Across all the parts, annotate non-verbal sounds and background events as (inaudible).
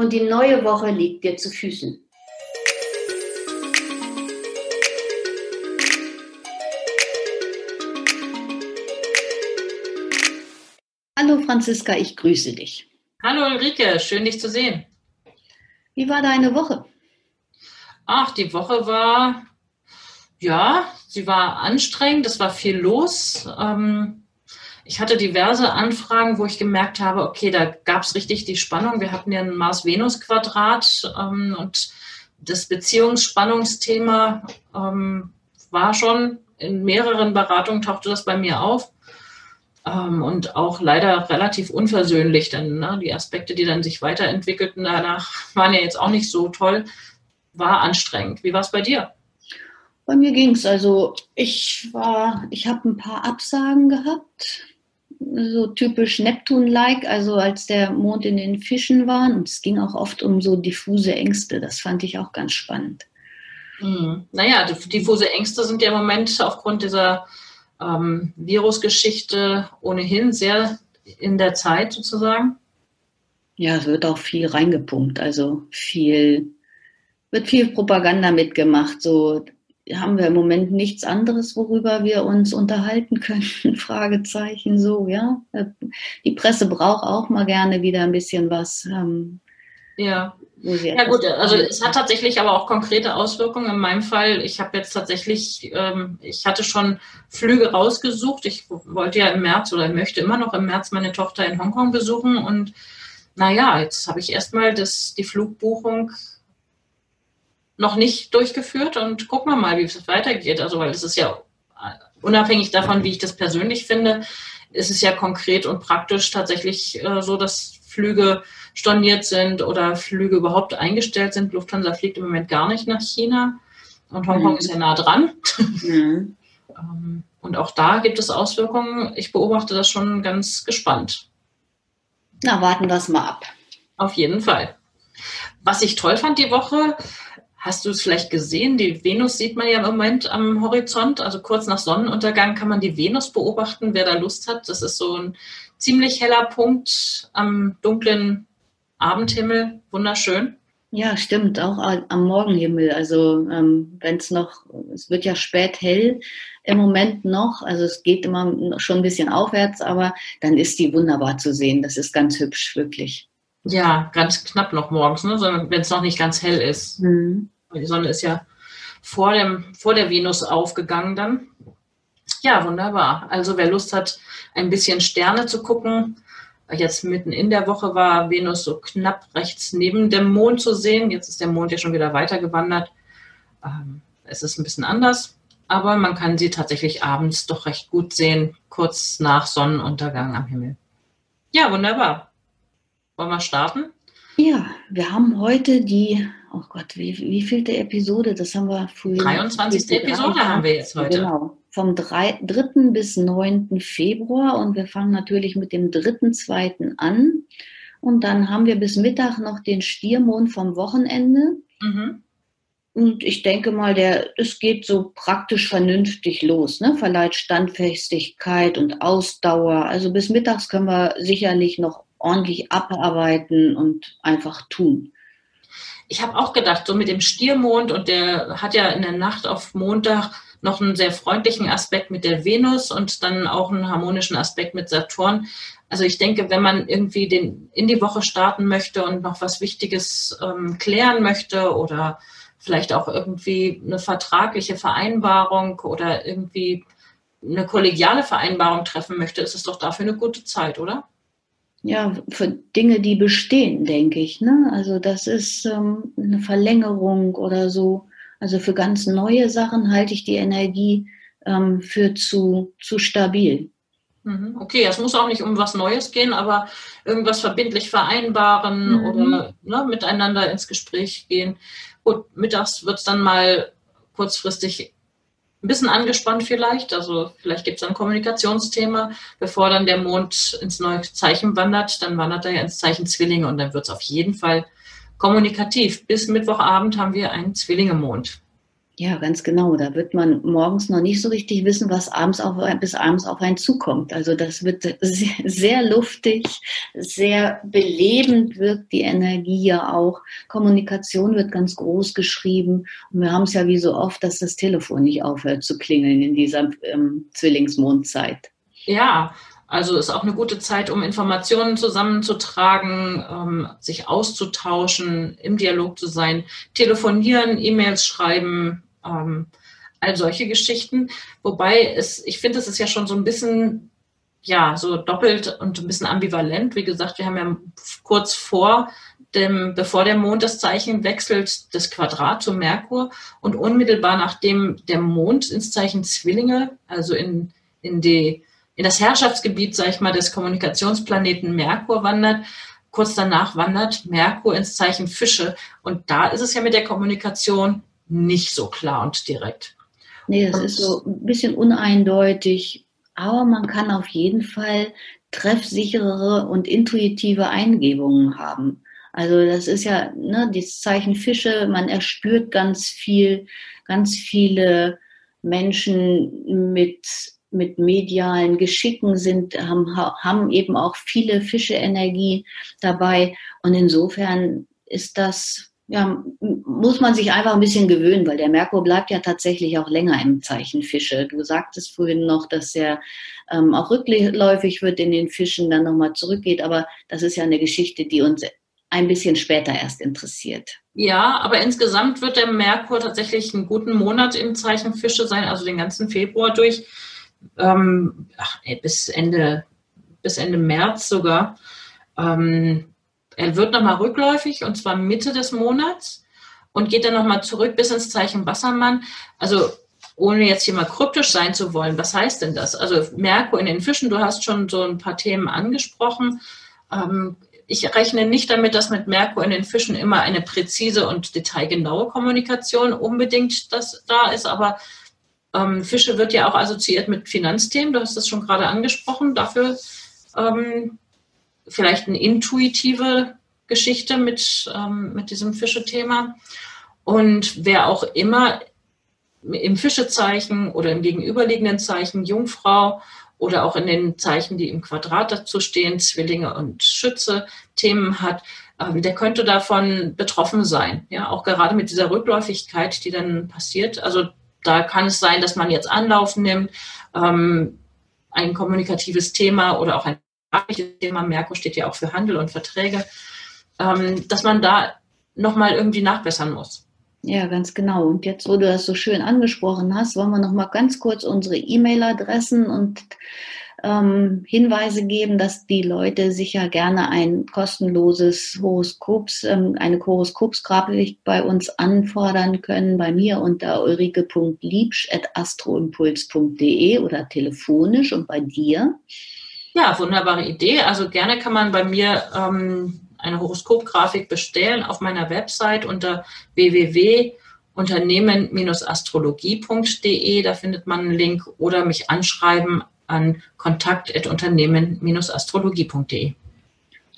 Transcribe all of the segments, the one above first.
Und die neue Woche liegt dir zu Füßen. Hallo Franziska, ich grüße dich. Hallo Ulrike, schön dich zu sehen. Wie war deine Woche? Ach, die Woche war, ja, sie war anstrengend, es war viel los. Ähm, ich hatte diverse Anfragen, wo ich gemerkt habe, okay, da gab es richtig die Spannung. Wir hatten ja ein Mars-Venus-Quadrat ähm, und das Beziehungsspannungsthema ähm, war schon in mehreren Beratungen tauchte das bei mir auf. Ähm, und auch leider relativ unversöhnlich. Denn ne, die Aspekte, die dann sich weiterentwickelten danach, (laughs) waren ja jetzt auch nicht so toll. War anstrengend. Wie war es bei dir? Bei mir ging es. Also ich war, ich habe ein paar Absagen gehabt. So typisch Neptun-like, also als der Mond in den Fischen war. Und es ging auch oft um so diffuse Ängste. Das fand ich auch ganz spannend. Hm. Naja, diffuse Ängste sind ja im Moment aufgrund dieser ähm, Virusgeschichte ohnehin sehr in der Zeit sozusagen? Ja, es wird auch viel reingepumpt, also viel, wird viel Propaganda mitgemacht. So haben wir im Moment nichts anderes, worüber wir uns unterhalten können. (laughs) Fragezeichen so, ja. Die Presse braucht auch mal gerne wieder ein bisschen was. Ähm, ja. Ja gut, also es hat tatsächlich aber auch konkrete Auswirkungen. In meinem Fall, ich habe jetzt tatsächlich, ähm, ich hatte schon Flüge rausgesucht. Ich wollte ja im März oder möchte immer noch im März meine Tochter in Hongkong besuchen. Und naja, jetzt habe ich erstmal das, die Flugbuchung noch nicht durchgeführt und gucken wir mal, wie es weitergeht. Also weil es ist ja unabhängig davon, wie ich das persönlich finde, ist es ja konkret und praktisch tatsächlich äh, so, dass Flüge storniert sind oder Flüge überhaupt eingestellt sind. Lufthansa fliegt im Moment gar nicht nach China und Hongkong mhm. ist ja nah dran. Mhm. (laughs) Ähm, und auch da gibt es Auswirkungen. Ich beobachte das schon ganz gespannt. Na, warten wir es mal ab. Auf jeden Fall. Was ich toll fand die Woche, hast du es vielleicht gesehen? Die Venus sieht man ja im Moment am Horizont. Also kurz nach Sonnenuntergang kann man die Venus beobachten, wer da Lust hat. Das ist so ein ziemlich heller Punkt am dunklen Abendhimmel, wunderschön. Ja, stimmt, auch am Morgenhimmel. Also ähm, wenn es noch, es wird ja spät hell im Moment noch, also es geht immer schon ein bisschen aufwärts, aber dann ist die wunderbar zu sehen. Das ist ganz hübsch, wirklich. Ja, ganz knapp noch morgens, ne? wenn es noch nicht ganz hell ist. Mhm. Die Sonne ist ja vor, dem, vor der Venus aufgegangen dann. Ja, wunderbar. Also wer Lust hat, ein bisschen Sterne zu gucken, Jetzt mitten in der Woche war Venus so knapp rechts neben dem Mond zu sehen. Jetzt ist der Mond ja schon wieder weitergewandert. Ähm, es ist ein bisschen anders, aber man kann sie tatsächlich abends doch recht gut sehen, kurz nach Sonnenuntergang am Himmel. Ja, wunderbar. Wollen wir starten? Ja, wir haben heute die, oh Gott, wie, wie vielte Episode? Das haben wir früher. 23. Episode haben wir jetzt heute. Genau vom 3. bis 9. Februar und wir fangen natürlich mit dem 3.2. an. Und dann haben wir bis Mittag noch den Stiermond vom Wochenende. Mhm. Und ich denke mal, der, es geht so praktisch vernünftig los, ne? verleiht Standfestigkeit und Ausdauer. Also bis mittags können wir sicherlich noch ordentlich abarbeiten und einfach tun. Ich habe auch gedacht, so mit dem Stiermond und der hat ja in der Nacht auf Montag noch einen sehr freundlichen Aspekt mit der Venus und dann auch einen harmonischen Aspekt mit Saturn. Also ich denke, wenn man irgendwie den, in die Woche starten möchte und noch was Wichtiges ähm, klären möchte oder vielleicht auch irgendwie eine vertragliche Vereinbarung oder irgendwie eine kollegiale Vereinbarung treffen möchte, ist es doch dafür eine gute Zeit, oder? Ja, für Dinge, die bestehen, denke ich. Ne? Also das ist ähm, eine Verlängerung oder so. Also für ganz neue Sachen halte ich die Energie ähm, für zu, zu stabil. Mhm. Okay, es muss auch nicht um was Neues gehen, aber irgendwas verbindlich vereinbaren mhm. oder ne, miteinander ins Gespräch gehen. Gut, mittags wird es dann mal kurzfristig ein bisschen angespannt vielleicht. Also vielleicht gibt es ein Kommunikationsthema. Bevor dann der Mond ins neue Zeichen wandert, dann wandert er ja ins Zeichen Zwillinge und dann wird es auf jeden Fall kommunikativ. Bis Mittwochabend haben wir einen Zwillinge-Mond. Ja, ganz genau. Da wird man morgens noch nicht so richtig wissen, was abends auf, bis abends auf einen zukommt. Also das wird (laughs) sehr, sehr luftig, sehr belebend wirkt die Energie ja auch. Kommunikation wird ganz groß geschrieben. Und wir haben es ja wie so oft, dass das Telefon nicht aufhört zu klingeln in dieser ähm, Zwillingsmondzeit. Ja, also ist auch eine gute Zeit, um Informationen zusammenzutragen, ähm, sich auszutauschen, im Dialog zu sein, telefonieren, E-Mails schreiben, ähm, all solche Geschichten. Wobei es, ich finde, es ist ja schon so ein bisschen, ja, so doppelt und ein bisschen ambivalent. Wie gesagt, wir haben ja kurz vor dem, bevor der Mond das Zeichen wechselt, das Quadrat zu Merkur und unmittelbar nachdem der Mond ins Zeichen Zwillinge, also in, in die, in das Herrschaftsgebiet, sag ich mal, des Kommunikationsplaneten Merkur wandert, kurz danach wandert Merkur ins Zeichen Fische. Und da ist es ja mit der Kommunikation nicht so klar und direkt. Nee, es ist so ein bisschen uneindeutig, aber man kann auf jeden Fall treffsicherere und intuitive Eingebungen haben. Also das ist ja ne, das Zeichen Fische, man erspürt ganz viel, ganz viele Menschen mit, mit medialen Geschicken sind, haben, haben eben auch viele Fische-Energie dabei. Und insofern ist das ja, muss man sich einfach ein bisschen gewöhnen, weil der Merkur bleibt ja tatsächlich auch länger im Zeichen Fische. Du sagtest vorhin noch, dass er ähm, auch rückläufig wird in den Fischen, dann nochmal zurückgeht, aber das ist ja eine Geschichte, die uns ein bisschen später erst interessiert. Ja, aber insgesamt wird der Merkur tatsächlich einen guten Monat im Zeichen Fische sein, also den ganzen Februar durch, ähm, ach, bis Ende bis Ende März sogar. Ähm, er wird nochmal rückläufig und zwar Mitte des Monats und geht dann nochmal zurück bis ins Zeichen Wassermann. Also ohne jetzt hier mal kryptisch sein zu wollen, was heißt denn das? Also Merkur in den Fischen, du hast schon so ein paar Themen angesprochen. Ähm, ich rechne nicht damit, dass mit Merkur in den Fischen immer eine präzise und detailgenaue Kommunikation unbedingt das da ist, aber ähm, Fische wird ja auch assoziiert mit Finanzthemen, du hast das schon gerade angesprochen. Dafür ähm, vielleicht eine intuitive Geschichte mit, ähm, mit diesem Fischethema. Und wer auch immer im Fischezeichen oder im gegenüberliegenden Zeichen Jungfrau oder auch in den Zeichen, die im Quadrat dazu stehen, Zwillinge und Schütze, Themen hat, ähm, der könnte davon betroffen sein. Ja, auch gerade mit dieser Rückläufigkeit, die dann passiert. Also da kann es sein, dass man jetzt Anlauf nimmt, ähm, ein kommunikatives Thema oder auch ein Thema, Merkur steht ja auch für Handel und Verträge, ähm, dass man da nochmal irgendwie nachbessern muss. Ja, ganz genau. Und jetzt, wo du das so schön angesprochen hast, wollen wir nochmal ganz kurz unsere E-Mail-Adressen und ähm, Hinweise geben, dass die Leute sich ja gerne ein kostenloses Horoskops, ähm, eine Horoskopsgrafik bei uns anfordern können, bei mir unter ulrike.liebsch.astroimpuls.de oder telefonisch und bei dir. Ja, wunderbare Idee. Also gerne kann man bei mir ähm, eine Horoskopgrafik bestellen auf meiner Website unter www.unternehmen-astrologie.de. Da findet man einen Link oder mich anschreiben an kontakt.unternehmen-astrologie.de.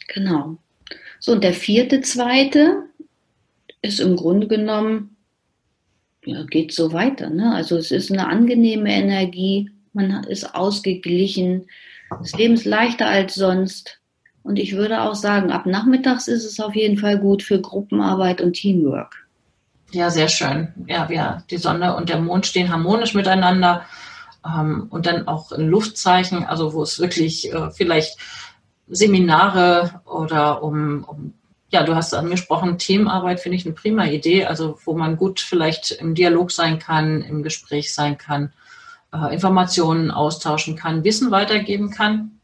Genau. So, und der vierte, zweite ist im Grunde genommen, ja, geht so weiter. Ne? Also es ist eine angenehme Energie, man ist ausgeglichen, das Leben ist leichter als sonst. Und ich würde auch sagen, ab nachmittags ist es auf jeden Fall gut für Gruppenarbeit und Teamwork. Ja, sehr schön. Ja, wir, die Sonne und der Mond stehen harmonisch miteinander. Ähm, und dann auch in Luftzeichen, also wo es wirklich äh, vielleicht Seminare oder um, um, ja, du hast angesprochen, Teamarbeit finde ich eine prima Idee, also wo man gut vielleicht im Dialog sein kann, im Gespräch sein kann äh, Informationen austauschen kann, Wissen weitergeben kann,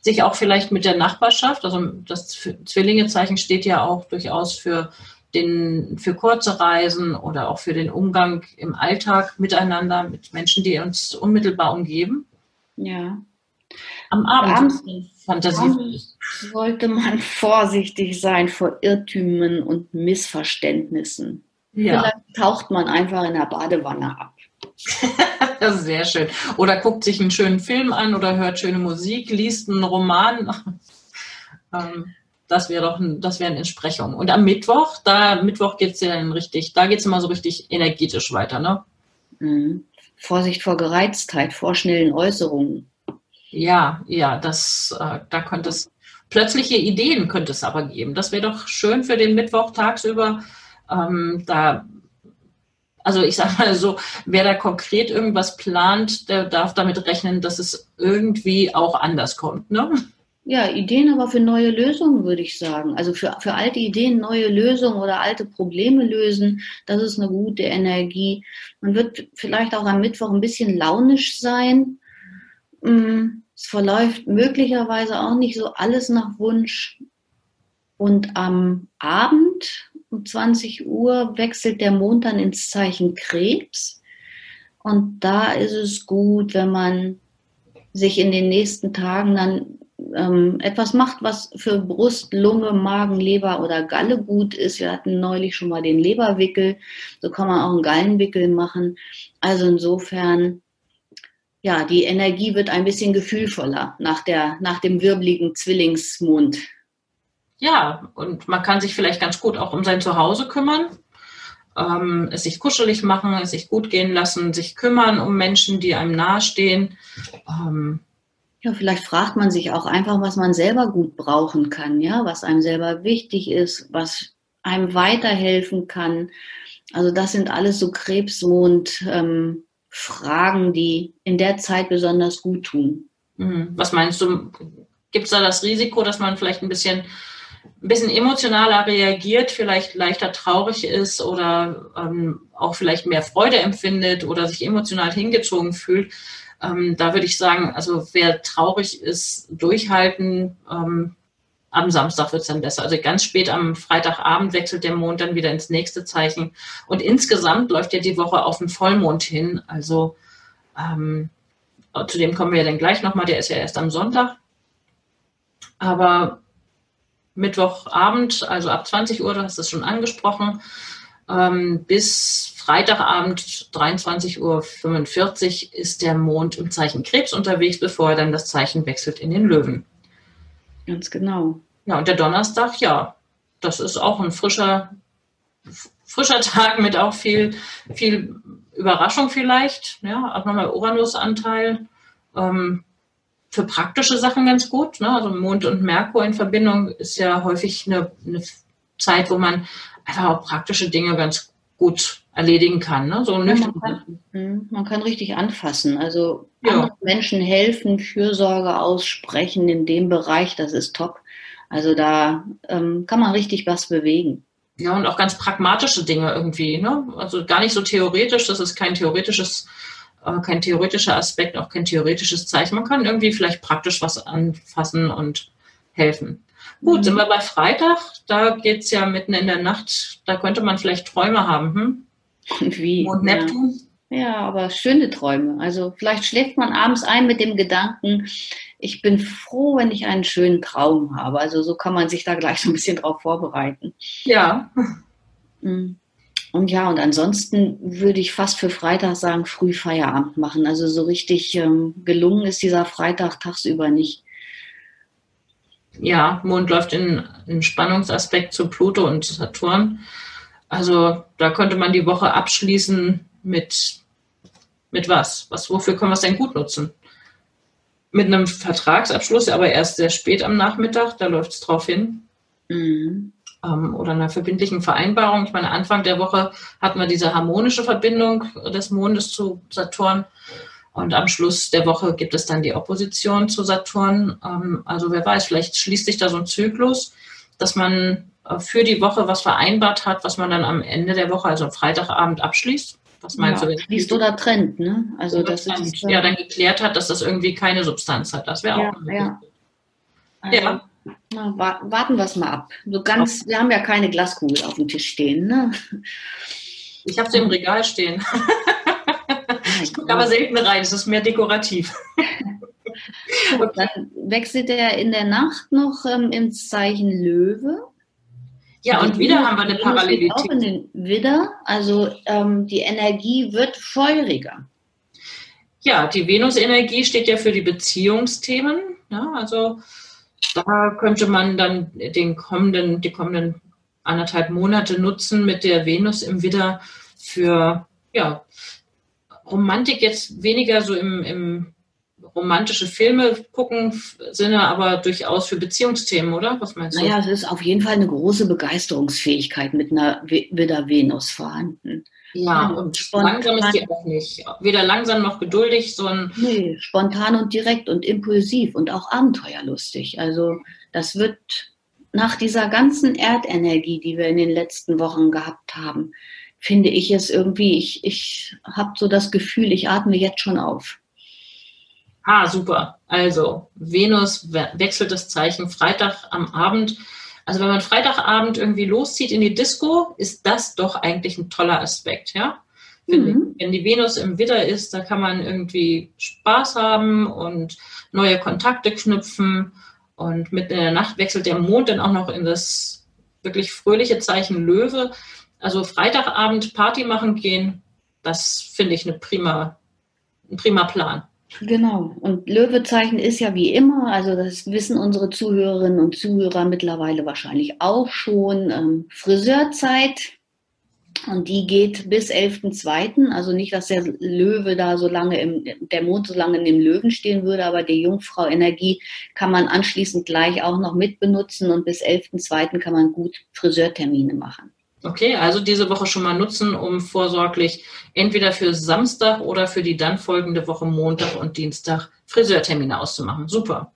sich auch vielleicht mit der Nachbarschaft, also das Zwillingezeichen steht ja auch durchaus für den, für kurze Reisen oder auch für den Umgang im Alltag miteinander mit Menschen, die uns unmittelbar umgeben. Ja. Am Abend, Fantasie. sollte man vorsichtig sein vor Irrtümern und Missverständnissen. Ja. Vielleicht taucht man einfach in der Badewanne ab. (laughs) Sehr schön. Oder guckt sich einen schönen Film an oder hört schöne Musik, liest einen Roman. (laughs) Ähm, das wäre doch ein, das wäre eine Entsprechung. Und am Mittwoch, da Mittwoch geht es ja dann richtig, da geht es immer so richtig energetisch weiter, ne? Mhm. Vorsicht vor Gereiztheit, vor schnellen Äußerungen. Ja, ja, das, äh, da könnte es plötzliche Ideen könnte es aber geben. Das wäre doch schön für den Mittwoch tagsüber. Ähm, da also ich sage mal so, wer da konkret irgendwas plant, der darf damit rechnen, dass es irgendwie auch anders kommt. Ne? Ja, Ideen aber für neue Lösungen, würde ich sagen. Also für, für alte Ideen neue Lösungen oder alte Probleme lösen, das ist eine gute Energie. Man wird vielleicht auch am Mittwoch ein bisschen launisch sein. Mm, es verläuft möglicherweise auch nicht so alles nach Wunsch. Und am Abend um 20 Uhr wechselt der Mond dann ins Zeichen Krebs. Und da ist es gut, wenn man sich in den nächsten Tagen dann ähm, etwas macht, was für Brust, Lunge, Magen, Leber oder Galle gut ist. Wir hatten neulich schon mal den Leberwickel. So kann man auch einen Gallenwickel machen. Also insofern, ja, die Energie wird ein bisschen gefühlvoller nach, der, nach dem wirbeligen Zwillingsmond. Ja, und man kann sich vielleicht ganz gut auch um sein Zuhause kümmern, ähm, es sich kuschelig machen, es sich gut gehen lassen, sich kümmern um Menschen, die einem nahestehen. Ähm, ja, vielleicht fragt man sich auch einfach, was man selber gut brauchen kann, ja, was einem selber wichtig ist, was einem weiterhelfen kann. Also das sind alles so Krebsmond ähm, die in der Zeit besonders gut tun. Mhm. Was meinst du? Gibt es da das Risiko, dass man vielleicht ein bisschen ein bisschen emotionaler reagiert, vielleicht leichter traurig ist oder ähm, auch vielleicht mehr Freude empfindet oder sich emotional hingezogen fühlt. Ähm, da würde ich sagen, also wer traurig ist, durchhalten. Ähm, am Samstag wird es dann besser. Also ganz spät am Freitagabend wechselt der Mond dann wieder ins nächste Zeichen. Und insgesamt läuft ja die Woche auf den Vollmond hin. Also ähm, zu dem kommen wir ja dann gleich nochmal. Der ist ja erst am Sonntag. Aber Mittwochabend, also ab 20 Uhr, du hast es schon angesprochen, ähm, bis Freitagabend 23.45 Uhr ist der Mond im Zeichen Krebs unterwegs, bevor er dann das Zeichen wechselt in den Löwen. Ganz genau. Ja, und der Donnerstag, ja, das ist auch ein frischer, frischer Tag mit auch viel, viel Überraschung vielleicht. Ja, auch nochmal Uranus-Anteil. Ähm, für praktische Sachen ganz gut. Ne? Also Mond und Merkur in Verbindung ist ja häufig eine, eine Zeit, wo man einfach auch praktische Dinge ganz gut erledigen kann. Ne? So ja, man, kann, hm, man, kann, richtig anfassen. Also ja. Menschen helfen, Fürsorge aussprechen in dem Bereich, das ist top. Also da ähm, kann man richtig was bewegen. Ja, und auch ganz pragmatische Dinge irgendwie. Ne? Also gar nicht so theoretisch, das ist kein theoretisches äh, kein theoretischer Aspekt, auch kein theoretisches Zeichen. Man kann irgendwie vielleicht praktisch was anfassen und helfen. Gut, mhm. sind wir bei Freitag. Da geht es ja mitten in der Nacht. Da könnte man vielleicht Träume haben. Hm? Und wie? Und Neptun? Ja. ja, aber schöne Träume. Also vielleicht schläft man abends ein mit dem Gedanken, ich bin froh, wenn ich einen schönen Traum habe. Also so kann man sich da gleich so ein bisschen drauf vorbereiten. Ja. Mhm. Und ja, und ansonsten würde ich fast für Freitag sagen, früh Feierabend machen. Also so richtig ähm, gelungen ist dieser Freitag tagsüber nicht. Ja, Mond läuft in, in Spannungsaspekt zu Pluto und Saturn. Also da könnte man die Woche abschließen mit, mit was? was? Wofür können wir es denn gut nutzen? Mit einem Vertragsabschluss, aber erst sehr spät am Nachmittag, da läuft es drauf hin. Mhm ähm, oder einer verbindlichen Vereinbarung. Ich meine, Anfang der Woche hatten wir diese harmonische Verbindung des Mondes zu Saturn. Und am Schluss der Woche gibt es dann die Opposition zu Saturn. Ähm, also wer weiß, vielleicht schließt sich da so ein Zyklus, dass man äh, für die Woche was vereinbart hat, was man dann am Ende der Woche, also am Freitagabend, abschließt. Was meinst ja, du? Schließt oder trennt, ne? Also das ist ja dann geklärt hat, dass das irgendwie keine Substanz hat. Das wäre ja, auch. Ja. Also, ja. Na, warten wir es mal ab. So ganz, wir haben ja keine Glaskugel auf dem Tisch stehen. Ne? Ich habe sie im Regal stehen. (laughs) ich gucke aber selten rein, es ist mehr dekorativ. (laughs) Dann wechselt er in der Nacht noch ähm, ins Zeichen Löwe. Ja, und, und wieder haben wir eine Parallelität. Auch in den Widder, also ähm, die Energie wird feuriger. Ja, die Venus-Energie steht ja für die Beziehungsthemen. Ja, also da könnte man dann den kommenden, die kommenden anderthalb Monate nutzen mit der Venus im Widder für ja, Romantik jetzt weniger so im, im romantische Filme gucken Sinne, aber durchaus für Beziehungsthemen, oder? Was meinst du? Naja, es ist auf jeden Fall eine große Begeisterungsfähigkeit mit einer Widder Venus vorhanden. Ja, und spontan, langsam ist die auch nicht. Weder langsam noch geduldig, sondern. Nee, spontan und direkt und impulsiv und auch abenteuerlustig. Also, das wird nach dieser ganzen Erdenergie, die wir in den letzten Wochen gehabt haben, finde ich es irgendwie, ich, ich habe so das Gefühl, ich atme jetzt schon auf. Ah, super. Also, Venus wechselt das Zeichen Freitag am Abend also wenn man Freitagabend irgendwie loszieht in die Disco, ist das doch eigentlich ein toller Aspekt, ja? Mhm. Wenn die Venus im Widder ist, da kann man irgendwie Spaß haben und neue Kontakte knüpfen. Und mitten in der Nacht wechselt der Mond dann auch noch in das wirklich fröhliche Zeichen Löwe. Also Freitagabend Party machen gehen, das finde ich eine prima, ein prima Plan. Genau. Und Löwezeichen ist ja wie immer, also das wissen unsere Zuhörerinnen und Zuhörer mittlerweile wahrscheinlich auch schon, ähm, Friseurzeit. Und die geht bis 11.2. Also nicht, dass der Löwe da so lange im, der Mond so lange in dem Löwen stehen würde, aber die Jungfrau-Energie kann man anschließend gleich auch noch mitbenutzen und bis 11.2. kann man gut Friseurtermine machen. Okay, also diese Woche schon mal nutzen, um vorsorglich entweder für Samstag oder für die dann folgende Woche Montag und Dienstag Friseurtermine auszumachen. Super.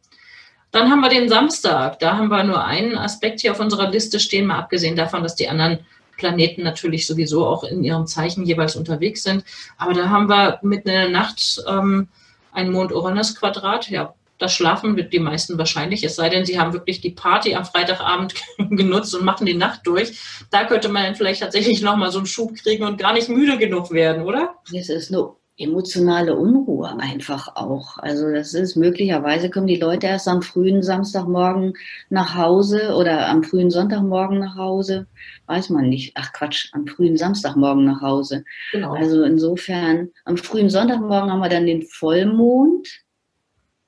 Dann haben wir den Samstag. Da haben wir nur einen Aspekt hier auf unserer Liste stehen, mal abgesehen davon, dass die anderen Planeten natürlich sowieso auch in ihrem Zeichen jeweils unterwegs sind. Aber da haben wir mitten in der Nacht ähm, ein Mond-Uranus-Quadrat. Ja, das schlafen die meisten wahrscheinlich, es sei denn, sie haben wirklich die Party am Freitagabend (laughs) genutzt und machen die Nacht durch. Da könnte man dann vielleicht tatsächlich nochmal so einen Schub kriegen und gar nicht müde genug werden, oder? Es ist eine emotionale Unruhe einfach auch. Also das ist möglicherweise kommen die Leute erst am frühen Samstagmorgen nach Hause oder am frühen Sonntagmorgen nach Hause. Weiß man nicht. Ach Quatsch, am frühen Samstagmorgen nach Hause. Genau. Also insofern, am frühen Sonntagmorgen haben wir dann den Vollmond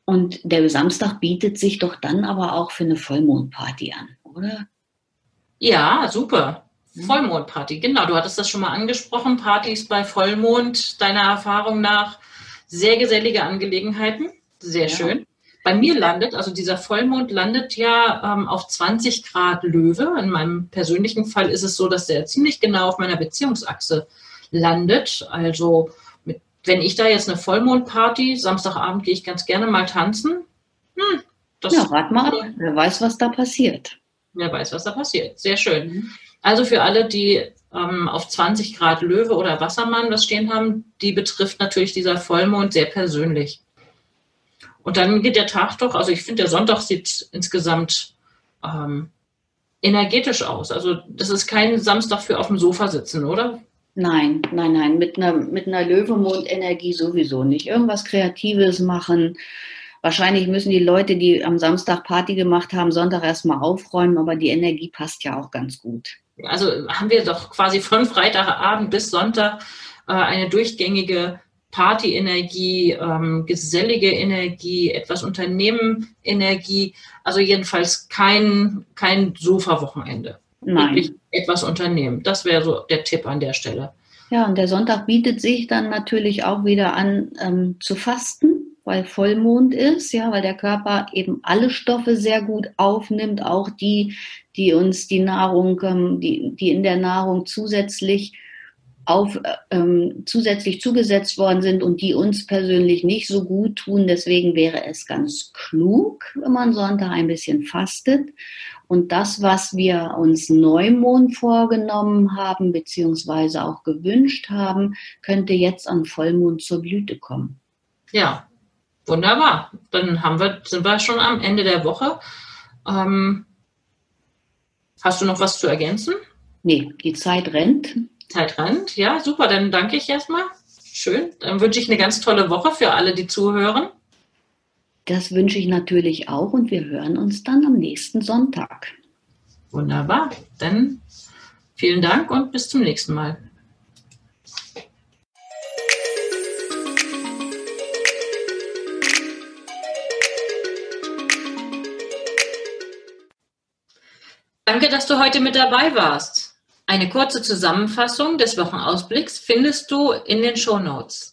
und der Samstag bietet sich doch dann aber auch für eine Vollmondparty an, oder? Ja, super. Vollmondparty, genau. Du hattest das schon mal angesprochen. Partys bei Vollmond, deiner Erfahrung nach, sehr gesellige Angelegenheiten. Sehr ja. schön. Bei mir landet, also dieser Vollmond landet ja ähm, auf 20 Grad Löwe. In meinem persönlichen Fall ist es so, dass der ziemlich genau auf meiner Beziehungsachse landet. Also wenn ich da jetzt eine Vollmondparty, Samstagabend gehe ich ganz gerne mal tanzen. Hm, das ja, rat mal ab. Wer weiß, was da passiert. Wer weiß, was da passiert. Sehr schön. Also für alle, die ähm, auf 20 Grad Löwe oder Wassermann was stehen haben, die betrifft natürlich dieser Vollmond sehr persönlich. Und dann geht der Tag doch, also ich finde, der Sonntag sieht insgesamt ähm, energetisch aus. Also das ist kein Samstag für auf dem Sofa sitzen, oder? Nein, nein, nein, mit einer, mit einer Löwemond-Energie sowieso nicht. Irgendwas Kreatives machen. Wahrscheinlich müssen die Leute, die am Samstag Party gemacht haben, Sonntag erstmal aufräumen, aber die Energie passt ja auch ganz gut. Also haben wir doch quasi von Freitagabend bis Sonntag äh, eine durchgängige Party-Energie, ähm, gesellige Energie, etwas Unternehmen-Energie. Also jedenfalls kein, kein Sofa-Wochenende. Nein. Etwas unternehmen. Das wäre so der Tipp an der Stelle. Ja, und der Sonntag bietet sich dann natürlich auch wieder an ähm, zu fasten, weil Vollmond ist, ja, weil der Körper eben alle Stoffe sehr gut aufnimmt, auch die, die uns die Nahrung, ähm, die, die in der Nahrung zusätzlich auf, äh, ähm, zusätzlich zugesetzt worden sind und die uns persönlich nicht so gut tun. Deswegen wäre es ganz klug, wenn man Sonntag ein bisschen fastet und das, was wir uns Neumond vorgenommen haben, beziehungsweise auch gewünscht haben, könnte jetzt an Vollmond zur Blüte kommen. Ja, wunderbar. Dann haben wir, sind wir schon am Ende der Woche. Ähm, hast du noch was zu ergänzen? Nee, die Zeit rennt. Zeit rennt, ja, super. Dann danke ich erstmal. Schön. Dann wünsche ich eine ganz tolle Woche für alle, die zuhören. Das wünsche ich natürlich auch und wir hören uns dann am nächsten Sonntag. Wunderbar. Dann vielen Dank und bis zum nächsten Mal. Danke, dass du heute mit dabei warst. Eine kurze Zusammenfassung des Wochenausblicks findest du in den Show Notes.